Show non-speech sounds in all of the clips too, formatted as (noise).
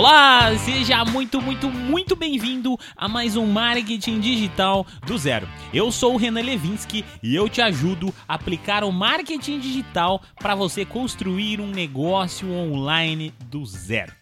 Olá, seja muito, muito, muito bem-vindo a mais um Marketing Digital do Zero. Eu sou o Renan Levinsky e eu te ajudo a aplicar o marketing digital para você construir um negócio online do zero.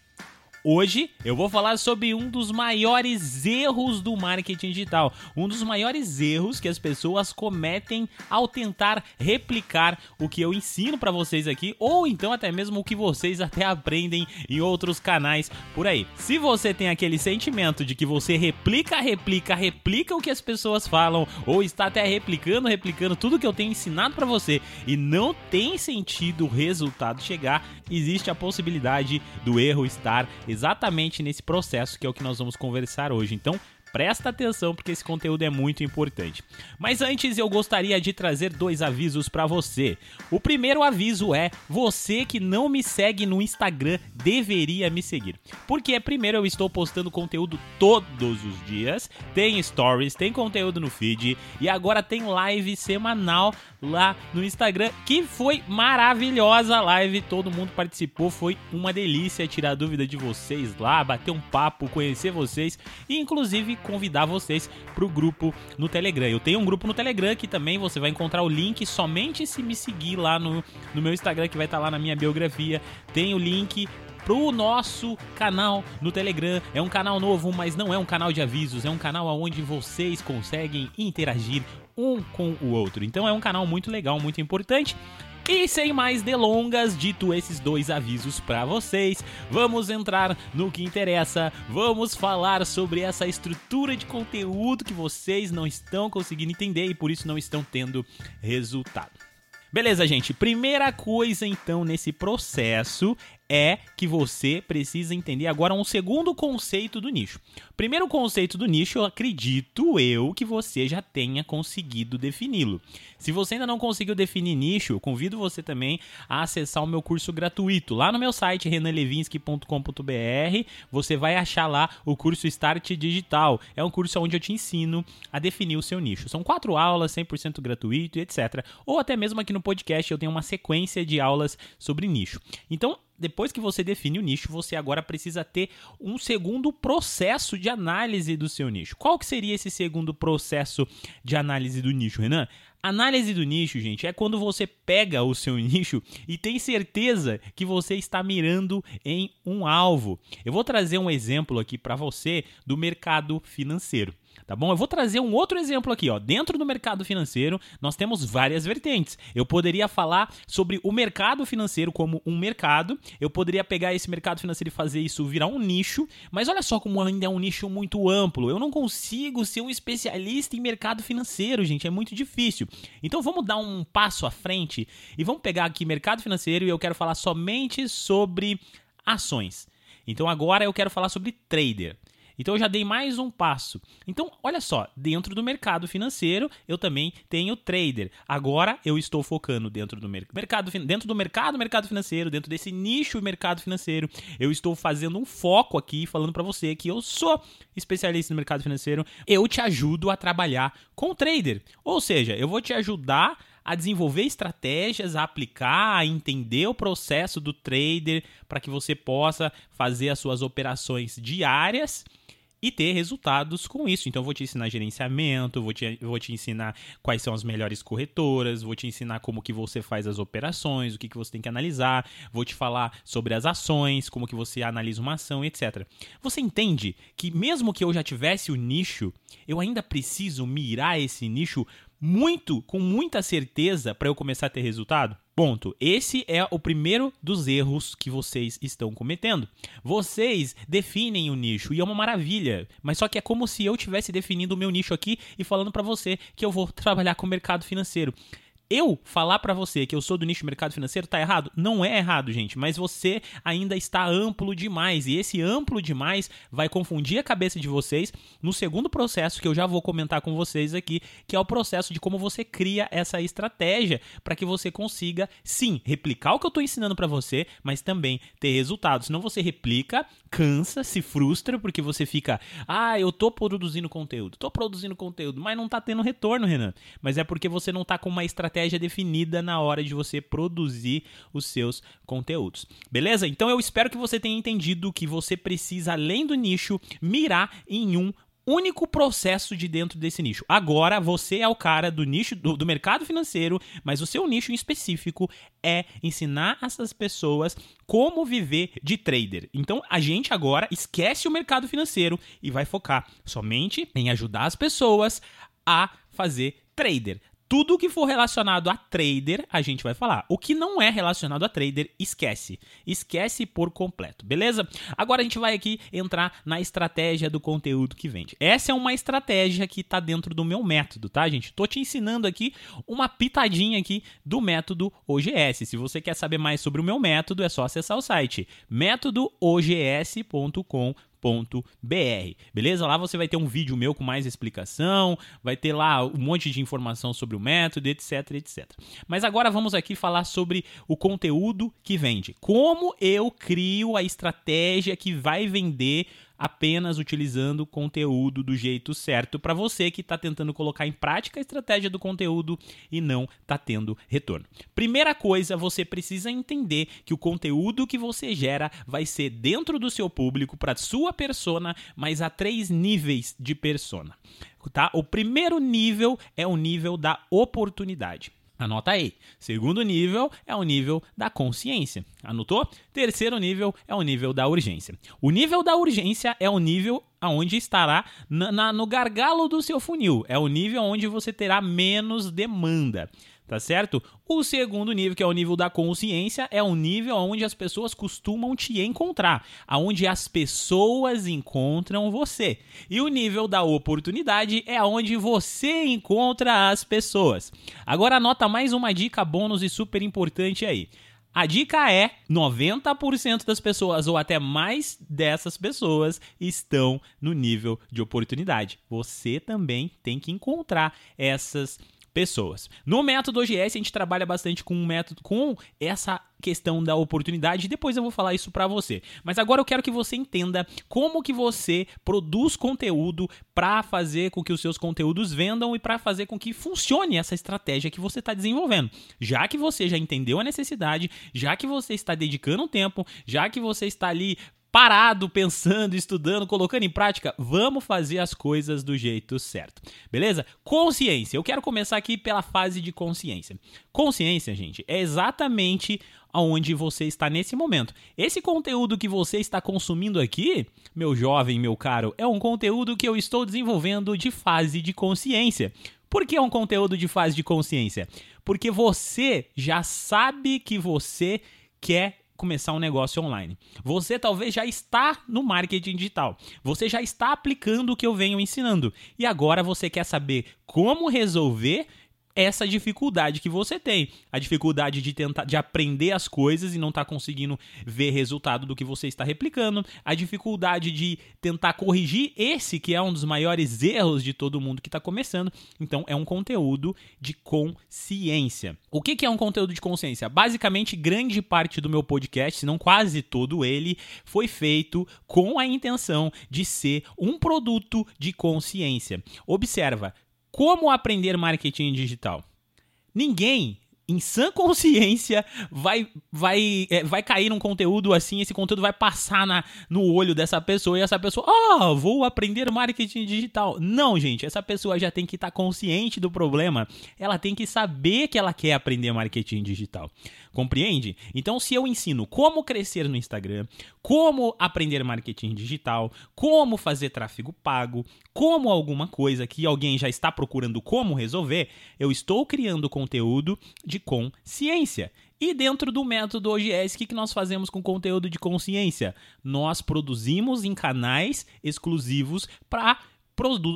Hoje eu vou falar sobre um dos maiores erros do marketing digital, um dos maiores erros que as pessoas cometem ao tentar replicar o que eu ensino para vocês aqui, ou então até mesmo o que vocês até aprendem em outros canais por aí. Se você tem aquele sentimento de que você replica, replica, replica o que as pessoas falam, ou está até replicando, replicando tudo que eu tenho ensinado para você e não tem sentido o resultado chegar, existe a possibilidade do erro estar exatamente nesse processo que é o que nós vamos conversar hoje. Então, Presta atenção porque esse conteúdo é muito importante. Mas antes eu gostaria de trazer dois avisos para você. O primeiro aviso é: você que não me segue no Instagram deveria me seguir. Porque primeiro eu estou postando conteúdo todos os dias, tem stories, tem conteúdo no feed e agora tem live semanal lá no Instagram, que foi maravilhosa a live, todo mundo participou, foi uma delícia tirar dúvida de vocês lá, bater um papo, conhecer vocês e inclusive convidar vocês para o grupo no Telegram. Eu tenho um grupo no Telegram que também você vai encontrar o link somente se me seguir lá no, no meu Instagram, que vai estar tá lá na minha biografia. Tem o link pro nosso canal no Telegram. É um canal novo, mas não é um canal de avisos, é um canal onde vocês conseguem interagir um com o outro. Então é um canal muito legal, muito importante. E sem mais delongas, dito esses dois avisos para vocês, vamos entrar no que interessa. Vamos falar sobre essa estrutura de conteúdo que vocês não estão conseguindo entender e por isso não estão tendo resultado. Beleza, gente? Primeira coisa então nesse processo é que você precisa entender agora um segundo conceito do nicho. Primeiro conceito do nicho, eu acredito eu que você já tenha conseguido defini-lo. Se você ainda não conseguiu definir nicho, eu convido você também a acessar o meu curso gratuito. Lá no meu site renalevinsky.com.br, você vai achar lá o curso Start Digital. É um curso onde eu te ensino a definir o seu nicho. São quatro aulas, 100% gratuito etc. Ou até mesmo aqui no podcast eu tenho uma sequência de aulas sobre nicho. Então, depois que você define o nicho, você agora precisa ter um segundo processo de análise do seu nicho. Qual que seria esse segundo processo de análise do nicho, Renan? Análise do nicho, gente, é quando você pega o seu (laughs) nicho e tem certeza que você está mirando em um alvo. Eu vou trazer um exemplo aqui para você do mercado financeiro tá bom? Eu vou trazer um outro exemplo aqui, ó. Dentro do mercado financeiro, nós temos várias vertentes. Eu poderia falar sobre o mercado financeiro como um mercado, eu poderia pegar esse mercado financeiro e fazer isso virar um nicho, mas olha só como ainda é um nicho muito amplo. Eu não consigo ser um especialista em mercado financeiro, gente, é muito difícil. Então vamos dar um passo à frente e vamos pegar aqui mercado financeiro e eu quero falar somente sobre ações. Então agora eu quero falar sobre trader. Então eu já dei mais um passo. Então, olha só, dentro do mercado financeiro, eu também tenho trader. Agora eu estou focando dentro do mercado dentro do mercado, mercado financeiro, dentro desse nicho mercado financeiro. Eu estou fazendo um foco aqui falando para você que eu sou especialista no mercado financeiro. Eu te ajudo a trabalhar com trader. Ou seja, eu vou te ajudar a desenvolver estratégias, a aplicar, a entender o processo do trader para que você possa fazer as suas operações diárias e ter resultados com isso. Então, vou te ensinar gerenciamento, vou te, vou te ensinar quais são as melhores corretoras, vou te ensinar como que você faz as operações, o que, que você tem que analisar, vou te falar sobre as ações, como que você analisa uma ação, etc. Você entende que mesmo que eu já tivesse o nicho, eu ainda preciso mirar esse nicho muito, com muita certeza para eu começar a ter resultado? Ponto. Esse é o primeiro dos erros que vocês estão cometendo. Vocês definem o nicho e é uma maravilha, mas só que é como se eu tivesse definindo o meu nicho aqui e falando para você que eu vou trabalhar com o mercado financeiro eu falar para você que eu sou do nicho mercado financeiro tá errado? Não é errado, gente, mas você ainda está amplo demais e esse amplo demais vai confundir a cabeça de vocês no segundo processo que eu já vou comentar com vocês aqui, que é o processo de como você cria essa estratégia para que você consiga sim replicar o que eu estou ensinando para você, mas também ter resultados. Senão você replica, cansa, se frustra porque você fica, ah, eu tô produzindo conteúdo, tô produzindo conteúdo, mas não tá tendo retorno, Renan. Mas é porque você não tá com uma estratégia estratégia definida na hora de você produzir os seus conteúdos. Beleza? Então eu espero que você tenha entendido que você precisa, além do nicho, mirar em um único processo de dentro desse nicho. Agora você é o cara do nicho do, do, mercado financeiro, mas o seu nicho em específico é ensinar essas pessoas como viver de trader. Então a gente agora esquece o mercado financeiro e vai focar somente em ajudar as pessoas a fazer trader tudo que for relacionado a trader, a gente vai falar. O que não é relacionado a trader, esquece. Esquece por completo, beleza? Agora a gente vai aqui entrar na estratégia do conteúdo que vende. Essa é uma estratégia que está dentro do meu método, tá, gente? Tô te ensinando aqui uma pitadinha aqui do método OGS. Se você quer saber mais sobre o meu método, é só acessar o site métodoogs.com br beleza? Lá você vai ter um vídeo meu com mais explicação, vai ter lá um monte de informação sobre o método, etc, etc. Mas agora vamos aqui falar sobre o conteúdo que vende. Como eu crio a estratégia que vai vender apenas utilizando o conteúdo do jeito certo para você que está tentando colocar em prática a estratégia do conteúdo e não está tendo retorno. Primeira coisa, você precisa entender que o conteúdo que você gera vai ser dentro do seu público para sua persona, mas há três níveis de persona. Tá? O primeiro nível é o nível da oportunidade. Anota aí. Segundo nível é o nível da consciência. Anotou? Terceiro nível é o nível da urgência. O nível da urgência é o nível aonde estará na, na, no gargalo do seu funil. É o nível onde você terá menos demanda tá certo? O segundo nível, que é o nível da consciência, é o nível onde as pessoas costumam te encontrar, aonde as pessoas encontram você. E o nível da oportunidade é onde você encontra as pessoas. Agora anota mais uma dica bônus e super importante aí. A dica é: 90% das pessoas, ou até mais dessas pessoas, estão no nível de oportunidade. Você também tem que encontrar essas pessoas pessoas. No método OGS a gente trabalha bastante com um método com essa questão da oportunidade, depois eu vou falar isso para você. Mas agora eu quero que você entenda como que você produz conteúdo para fazer com que os seus conteúdos vendam e para fazer com que funcione essa estratégia que você está desenvolvendo. Já que você já entendeu a necessidade, já que você está dedicando tempo, já que você está ali parado, pensando, estudando, colocando em prática, vamos fazer as coisas do jeito certo. Beleza? Consciência. Eu quero começar aqui pela fase de consciência. Consciência, gente, é exatamente aonde você está nesse momento. Esse conteúdo que você está consumindo aqui, meu jovem, meu caro, é um conteúdo que eu estou desenvolvendo de fase de consciência. Por que é um conteúdo de fase de consciência? Porque você já sabe que você quer começar um negócio online. Você talvez já está no marketing digital. Você já está aplicando o que eu venho ensinando. E agora você quer saber como resolver essa dificuldade que você tem, a dificuldade de tentar de aprender as coisas e não estar tá conseguindo ver resultado do que você está replicando, a dificuldade de tentar corrigir esse que é um dos maiores erros de todo mundo que está começando. Então é um conteúdo de consciência. O que, que é um conteúdo de consciência? Basicamente, grande parte do meu podcast, se não quase todo ele, foi feito com a intenção de ser um produto de consciência. Observa, como aprender marketing digital? Ninguém em sã (laughs) consciência, vai vai é, vai cair num conteúdo assim, esse conteúdo vai passar na, no olho dessa pessoa e essa pessoa, ah, oh, vou aprender marketing digital. Não, gente, essa pessoa já tem que estar tá consciente do problema, ela tem que saber que ela quer aprender marketing digital. Compreende? Então, se eu ensino como crescer no Instagram, como aprender marketing digital, como fazer tráfego pago, como alguma coisa que alguém já está procurando como resolver, eu estou criando conteúdo de consciência. E dentro do método OGS, o que, nós fazemos com conteúdo de consciência? Nós produzimos em canais exclusivos para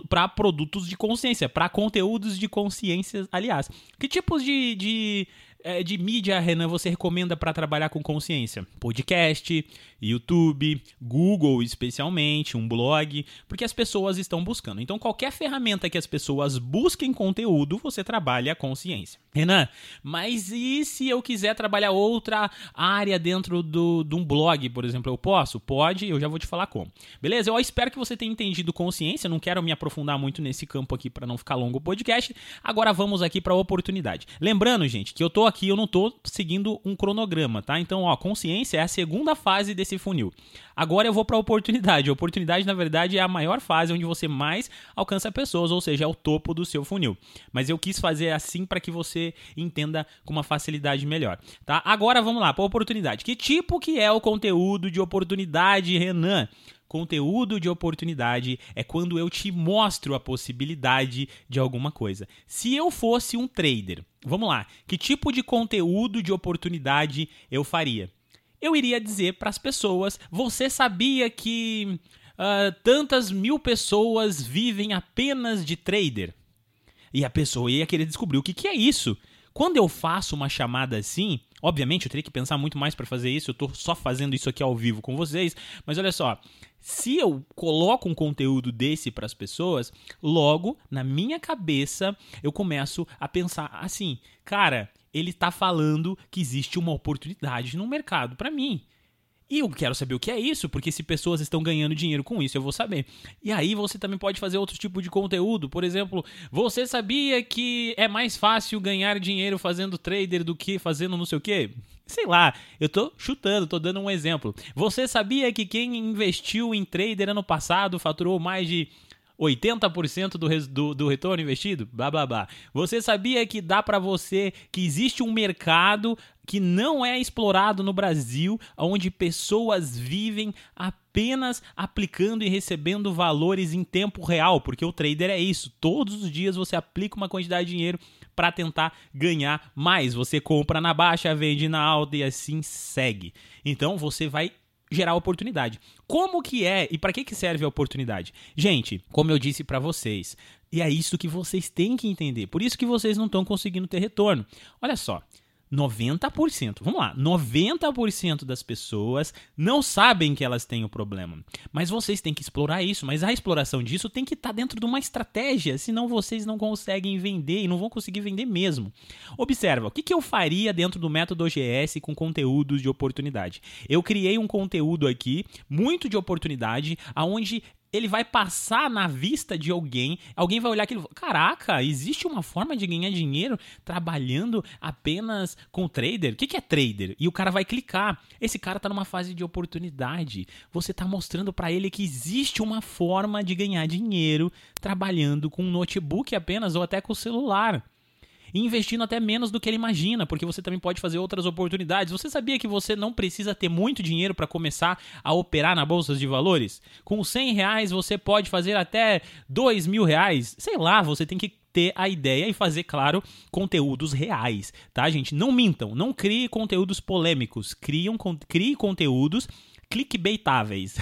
para produtos de consciência, para conteúdos de consciência, aliás. Que tipos de, de é, de mídia, Renan, você recomenda para trabalhar com consciência? Podcast, YouTube, Google especialmente, um blog, porque as pessoas estão buscando. Então, qualquer ferramenta que as pessoas busquem conteúdo, você trabalha a consciência. Renan, mas e se eu quiser trabalhar outra área dentro do, de um blog, por exemplo, eu posso? Pode, eu já vou te falar como. Beleza? Eu espero que você tenha entendido consciência, não quero me aprofundar muito nesse campo aqui para não ficar longo o podcast. Agora vamos aqui para oportunidade. Lembrando, gente, que eu tô aqui, eu não tô seguindo um cronograma, tá? Então, ó, consciência é a segunda fase desse funil. Agora eu vou para oportunidade. A oportunidade, na verdade, é a maior fase onde você mais alcança pessoas, ou seja, é o topo do seu funil. Mas eu quis fazer assim para que você entenda com uma facilidade melhor, tá? Agora vamos lá, para oportunidade. Que tipo que é o conteúdo de oportunidade, Renan? Conteúdo de oportunidade é quando eu te mostro a possibilidade de alguma coisa. Se eu fosse um trader, vamos lá, que tipo de conteúdo de oportunidade eu faria? Eu iria dizer para as pessoas: você sabia que uh, tantas mil pessoas vivem apenas de trader? E a pessoa ia querer descobrir o que, que é isso. Quando eu faço uma chamada assim, obviamente eu teria que pensar muito mais para fazer isso, eu estou só fazendo isso aqui ao vivo com vocês, mas olha só, se eu coloco um conteúdo desse para as pessoas, logo na minha cabeça eu começo a pensar assim, cara, ele está falando que existe uma oportunidade no mercado para mim. E eu quero saber o que é isso, porque se pessoas estão ganhando dinheiro com isso, eu vou saber. E aí você também pode fazer outro tipo de conteúdo. Por exemplo, você sabia que é mais fácil ganhar dinheiro fazendo trader do que fazendo não sei o quê? Sei lá, eu tô chutando, tô dando um exemplo. Você sabia que quem investiu em trader ano passado faturou mais de 80% do, do, do retorno investido? Blá blá blá. Você sabia que dá para você que existe um mercado que não é explorado no Brasil, onde pessoas vivem apenas aplicando e recebendo valores em tempo real, porque o trader é isso. Todos os dias você aplica uma quantidade de dinheiro para tentar ganhar mais. Você compra na baixa, vende na alta e assim segue. Então você vai gerar oportunidade. Como que é e para que que serve a oportunidade? Gente, como eu disse para vocês, e é isso que vocês têm que entender. Por isso que vocês não estão conseguindo ter retorno. Olha só, 90%, vamos lá, 90% das pessoas não sabem que elas têm o problema. Mas vocês têm que explorar isso, mas a exploração disso tem que estar tá dentro de uma estratégia, senão vocês não conseguem vender e não vão conseguir vender mesmo. Observa, o que, que eu faria dentro do método OGS com conteúdos de oportunidade? Eu criei um conteúdo aqui, muito de oportunidade, aonde ele vai passar na vista de alguém, alguém vai olhar aquilo, caraca, existe uma forma de ganhar dinheiro trabalhando apenas com trader? O que, que é trader? E o cara vai clicar. Esse cara está numa fase de oportunidade. Você está mostrando para ele que existe uma forma de ganhar dinheiro trabalhando com um notebook apenas ou até com o celular investindo até menos do que ele imagina, porque você também pode fazer outras oportunidades. Você sabia que você não precisa ter muito dinheiro para começar a operar na bolsa de valores? Com 100 reais você pode fazer até 2 mil reais. Sei lá, você tem que ter a ideia e fazer, claro, conteúdos reais, tá, gente? Não mintam, não crie conteúdos polêmicos, criam, crie conteúdos clickbaitáveis.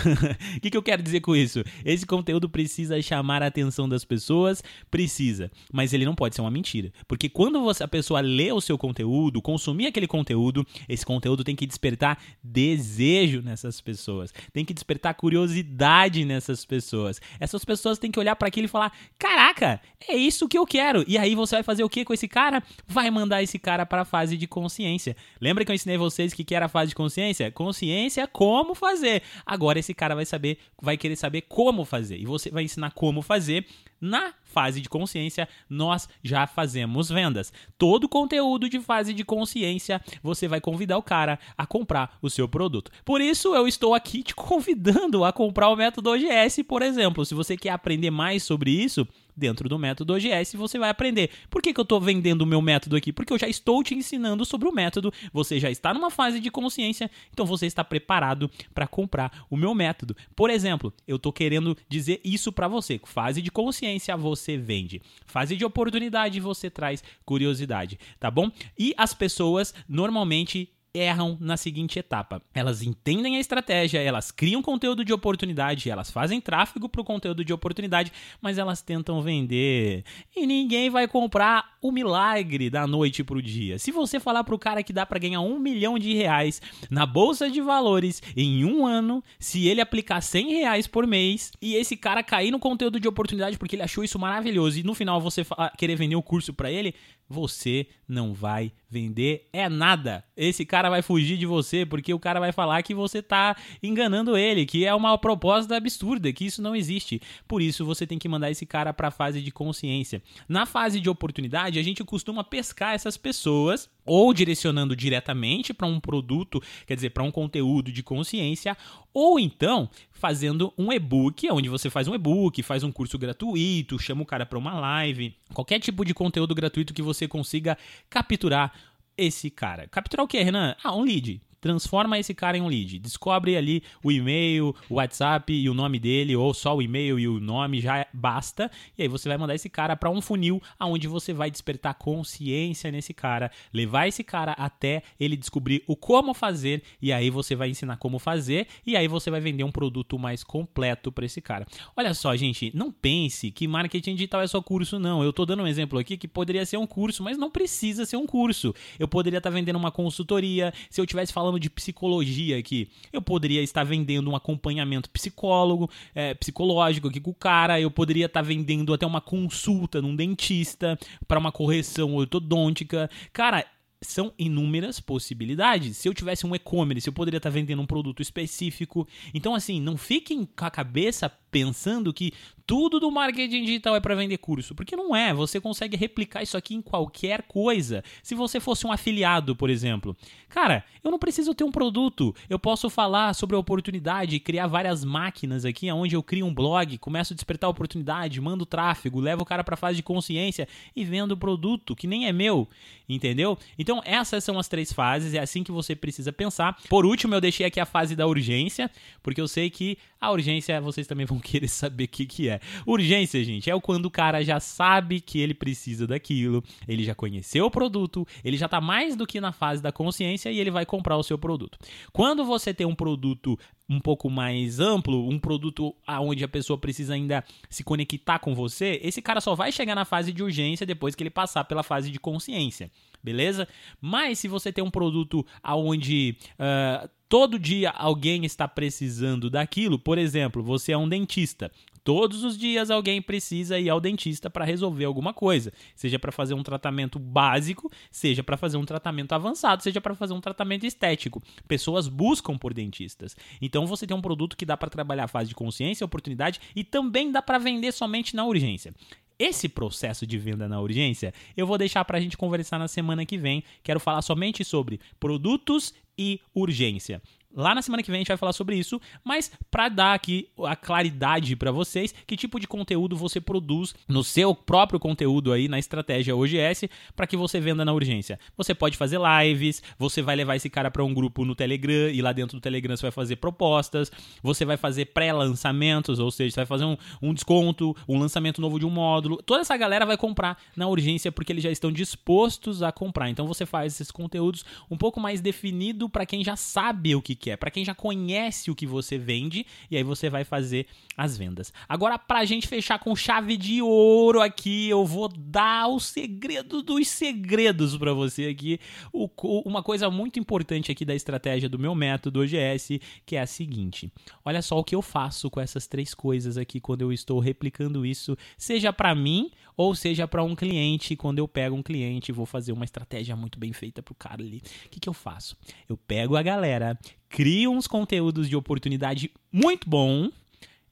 O (laughs) que, que eu quero dizer com isso? Esse conteúdo precisa chamar a atenção das pessoas, precisa, mas ele não pode ser uma mentira, porque quando você, a pessoa lê o seu conteúdo, consumir aquele conteúdo, esse conteúdo tem que despertar desejo nessas pessoas, tem que despertar curiosidade nessas pessoas. Essas pessoas têm que olhar para aquilo e falar: "Caraca, é isso que eu quero". E aí você vai fazer o que com esse cara? Vai mandar esse cara para a fase de consciência. Lembra que eu ensinei vocês que que era a fase de consciência? Consciência como fazer. Agora esse cara vai saber, vai querer saber como fazer. E você vai ensinar como fazer. Na fase de consciência, nós já fazemos vendas. Todo conteúdo de fase de consciência, você vai convidar o cara a comprar o seu produto. Por isso, eu estou aqui te (laughs) convidando a comprar o método OGS, por exemplo. Se você quer aprender mais sobre isso, dentro do método OGS você vai aprender. Por que, que eu estou vendendo o meu método aqui? Porque eu já estou te ensinando sobre o método, você já está numa fase de consciência, então você está preparado para comprar o meu método. Por exemplo, eu estou querendo dizer isso para você. Fase de consciência você vende. Fase de oportunidade você traz curiosidade, tá bom? E as pessoas normalmente erram na seguinte etapa. Elas entendem a estratégia, elas criam conteúdo de oportunidade, elas fazem tráfego para o conteúdo de oportunidade, mas elas tentam vender. E ninguém vai comprar o milagre da noite para o dia. Se você falar para o cara que dá para ganhar um milhão de reais na bolsa de valores em um ano, se ele aplicar 100 reais por mês e esse cara cair no conteúdo de oportunidade porque ele achou isso maravilhoso e no final você querer vender o curso para ele, você não vai vender é nada. Esse cara vai fugir de você porque o cara vai falar que você tá enganando ele, que é uma proposta absurda, que isso não existe. Por isso você tem que mandar esse cara para a fase de consciência. Na fase de oportunidade, a gente costuma pescar essas pessoas ou direcionando diretamente para um produto, quer dizer, para um conteúdo de consciência, ou então fazendo um e-book, onde você faz um e-book, faz um curso gratuito, chama o cara para uma live, qualquer tipo de conteúdo gratuito que você consiga capturar esse cara. Capturar o que, Renan? Ah, um lead transforma esse cara em um lead. Descobre ali o e-mail, o WhatsApp e o nome dele, ou só o e-mail e o nome já basta. E aí você vai mandar esse cara para um funil aonde você vai despertar consciência nesse cara, levar esse cara até ele descobrir o como fazer e aí você vai ensinar como fazer e aí você vai vender um produto mais completo para esse cara. Olha só, gente, não pense que marketing digital é só curso não. Eu tô dando um exemplo aqui que poderia ser um curso, mas não precisa ser um curso. Eu poderia estar tá vendendo uma consultoria, se eu tivesse falando falando de psicologia aqui, eu poderia estar vendendo um acompanhamento psicólogo, é, psicológico aqui com o cara, eu poderia estar vendendo até uma consulta num dentista para uma correção ortodôntica. Cara, são inúmeras possibilidades. Se eu tivesse um e-commerce, eu poderia estar vendendo um produto específico. Então, assim, não fiquem com a cabeça pensando que tudo do marketing digital é para vender curso, porque não é. Você consegue replicar isso aqui em qualquer coisa. Se você fosse um afiliado, por exemplo, cara, eu não preciso ter um produto. Eu posso falar sobre a oportunidade, criar várias máquinas aqui, onde eu crio um blog, começo a despertar a oportunidade, mando tráfego, levo o cara para fase de consciência e vendo o produto que nem é meu, entendeu? Então essas são as três fases. É assim que você precisa pensar. Por último, eu deixei aqui a fase da urgência, porque eu sei que a urgência vocês também vão querer saber o que, que é. Urgência, gente, é quando o cara já sabe que ele precisa daquilo, ele já conheceu o produto, ele já tá mais do que na fase da consciência e ele vai comprar o seu produto. Quando você tem um produto um pouco mais amplo, um produto aonde a pessoa precisa ainda se conectar com você, esse cara só vai chegar na fase de urgência depois que ele passar pela fase de consciência, beleza? Mas se você tem um produto aonde uh, todo dia alguém está precisando daquilo. Por exemplo, você é um dentista. Todos os dias alguém precisa ir ao dentista para resolver alguma coisa, seja para fazer um tratamento básico, seja para fazer um tratamento avançado, seja para fazer um tratamento estético. Pessoas buscam por dentistas. Então você tem um produto que dá para trabalhar a fase de consciência, oportunidade e também dá para vender somente na urgência. Esse processo de venda na urgência eu vou deixar para a gente conversar na semana que vem. Quero falar somente sobre produtos e urgência. Lá na semana que vem a gente vai falar sobre isso, mas para dar aqui a claridade para vocês, que tipo de conteúdo você produz no seu próprio conteúdo aí na estratégia OGS para que você venda na urgência. Você pode fazer lives, você vai levar esse cara para um grupo no Telegram e lá dentro do Telegram você vai fazer propostas, você vai fazer pré-lançamentos, ou seja, você vai fazer um, um desconto, um lançamento novo de um módulo. Toda essa galera vai comprar na urgência porque eles já estão dispostos a comprar. Então você faz esses conteúdos um pouco mais definido para quem já sabe o que que é, para quem já conhece o que você vende e aí você vai fazer as vendas. Agora, pra gente fechar com chave de ouro aqui, eu vou dar o segredo dos segredos para você aqui. O, uma coisa muito importante aqui da estratégia do meu método OGS, que é a seguinte: olha só o que eu faço com essas três coisas aqui quando eu estou replicando isso, seja para mim ou seja para um cliente, quando eu pego um cliente vou fazer uma estratégia muito bem feita pro cara ali. O que, que eu faço? Eu pego a galera, crio uns conteúdos de oportunidade muito bom,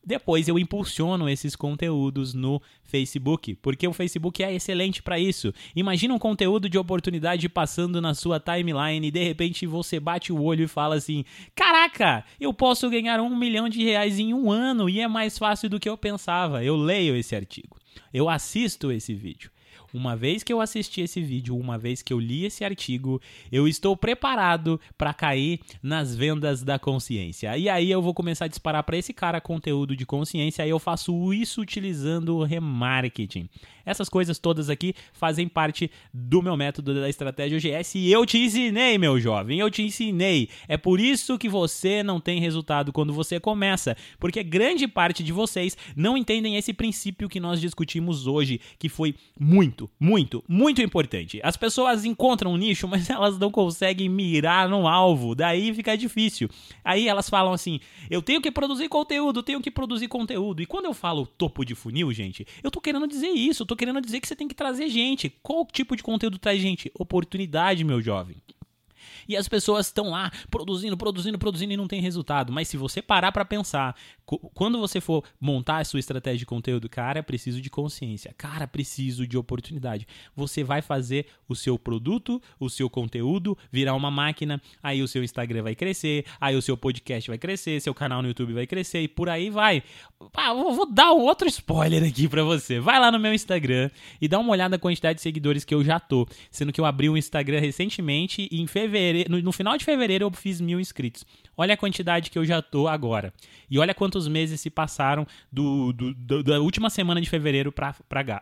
depois eu impulsiono esses conteúdos no Facebook, porque o Facebook é excelente para isso. Imagina um conteúdo de oportunidade passando na sua timeline e de repente você bate o olho e fala assim: Caraca, eu posso ganhar um milhão de reais em um ano e é mais fácil do que eu pensava. Eu leio esse artigo, eu assisto esse vídeo. Uma vez que eu assisti esse vídeo, uma vez que eu li esse artigo, eu estou preparado para cair nas vendas da consciência. E aí eu vou começar a disparar para esse cara conteúdo de consciência, e eu faço isso utilizando o remarketing. Essas coisas todas aqui fazem parte do meu método da estratégia OGS e eu te ensinei, meu jovem, eu te ensinei. É por isso que você não tem resultado quando você começa, porque grande parte de vocês não entendem esse princípio que nós discutimos hoje, que foi muito muito, muito, importante. As pessoas encontram um nicho, mas (laughs) elas não conseguem mirar no alvo. Daí fica difícil. Aí elas falam assim: eu tenho que produzir conteúdo, tenho que produzir conteúdo. E quando eu falo topo de funil, gente, eu tô querendo dizer isso. Eu tô querendo dizer que você tem que trazer gente. Qual tipo de conteúdo traz gente? Oportunidade, meu jovem e as pessoas estão lá produzindo, produzindo, produzindo e não tem resultado. Mas se você parar para pensar, quando você for montar a sua estratégia de conteúdo, cara, preciso de consciência, cara, preciso de oportunidade. Você vai fazer o seu produto, o seu conteúdo virar uma máquina, aí o seu Instagram vai crescer, aí o seu podcast vai crescer, seu canal no YouTube vai crescer e por aí vai. Ah, vou dar um outro spoiler aqui para você. Vai lá no meu Instagram e dá uma olhada na quantidade de seguidores que eu já tô, sendo que eu abri um Instagram recentemente e em fevereiro fevereiro, no, final de fevereiro eu fiz mil inscritos. Olha a quantidade que eu já tô agora. E olha quantos meses se passaram do, do, do da última semana de fevereiro para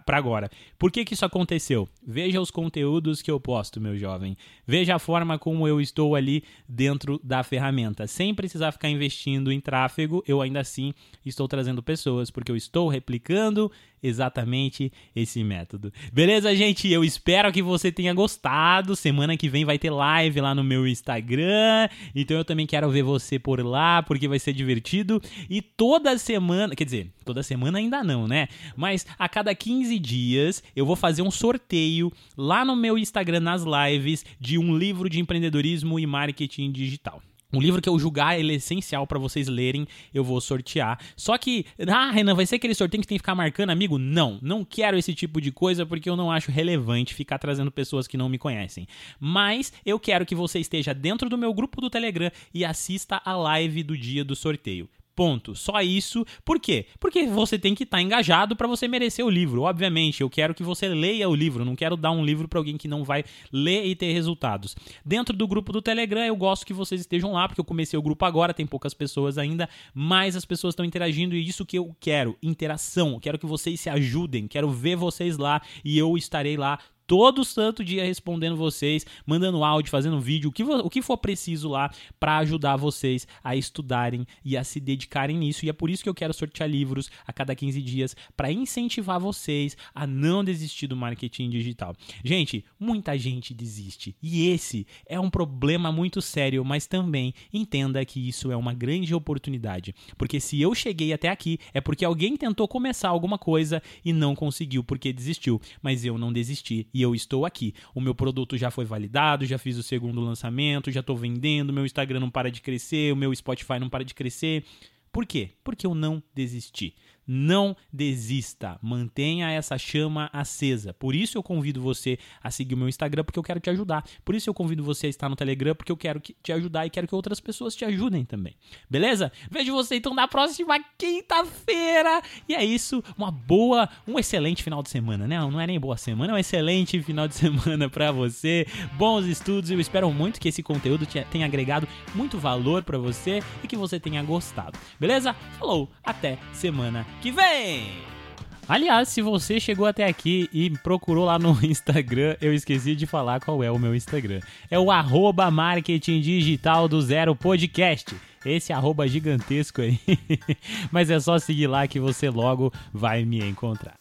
agora. Por que, que isso aconteceu? Veja os conteúdos que eu posto, meu jovem. Veja a forma como eu estou ali dentro da ferramenta. Sem precisar ficar investindo em tráfego, eu ainda assim estou trazendo pessoas, porque eu estou replicando exatamente esse método. Beleza, gente? Eu espero que você tenha gostado. Semana que vem vai ter live lá no meu Instagram. Então eu também quero ver você por lá, porque vai ser divertido. E toda semana, quer dizer, toda semana ainda não, né? Mas a cada 15 dias eu vou fazer um sorteio lá no meu Instagram nas lives de um livro de empreendedorismo e marketing digital. Um livro que eu julgar ele é essencial para vocês lerem, eu vou sortear. Só que, ah, Renan, vai ser aquele sorteio que tem que ficar marcando amigo? Não, não quero esse tipo de coisa porque eu não acho relevante ficar trazendo pessoas que não me conhecem. Mas eu quero que você esteja dentro do meu grupo do Telegram e assista a live do dia do sorteio. Ponto. Só isso. Por quê? Porque você tem que estar tá engajado para você merecer o livro. Obviamente, eu quero que você leia o livro, não quero dar um livro para alguém que não vai ler e ter resultados. Dentro do grupo do Telegram, eu gosto que vocês estejam lá, porque eu comecei o grupo agora, tem poucas pessoas ainda, mas as pessoas estão interagindo e isso que eu quero, interação. Quero que vocês se ajudem, quero ver vocês lá e eu estarei lá todo santo dia respondendo vocês, mandando áudio, fazendo vídeo, o que, o que for preciso lá para ajudar vocês a estudarem e a se dedicarem nisso. E é por isso que eu quero sortear livros a cada 15 dias para incentivar vocês a não desistir do marketing digital. Gente, muita gente desiste e esse é um problema muito sério, mas também entenda que isso é uma grande oportunidade, porque se eu cheguei até aqui é porque alguém tentou começar alguma coisa e não conseguiu porque desistiu, mas eu não desisti e eu estou aqui. O meu produto já foi validado, já fiz o segundo lançamento, já estou vendendo, meu Instagram não para de crescer, o meu Spotify não para de crescer. Por quê? Porque eu não desisti. Não desista, mantenha essa chama acesa. Por isso eu convido você a seguir o meu Instagram, porque eu quero te ajudar. Por isso eu convido você a estar no Telegram, porque eu quero te ajudar e quero que outras pessoas te ajudem também. Beleza? Vejo você então na próxima quinta-feira. E é isso, uma boa, um excelente final de semana, né? Não é nem boa semana, é um excelente final de semana para você. Bons estudos, eu espero muito que esse conteúdo tenha agregado muito valor para você e que você tenha gostado. Beleza? Falou, até semana que vem! Aliás, se você chegou até aqui e procurou lá no (laughs) Instagram, eu esqueci de falar qual é o meu Instagram. É o arroba marketing digital do zero podcast. Esse arroba gigantesco aí. (laughs) Mas é só seguir lá que você logo vai me encontrar.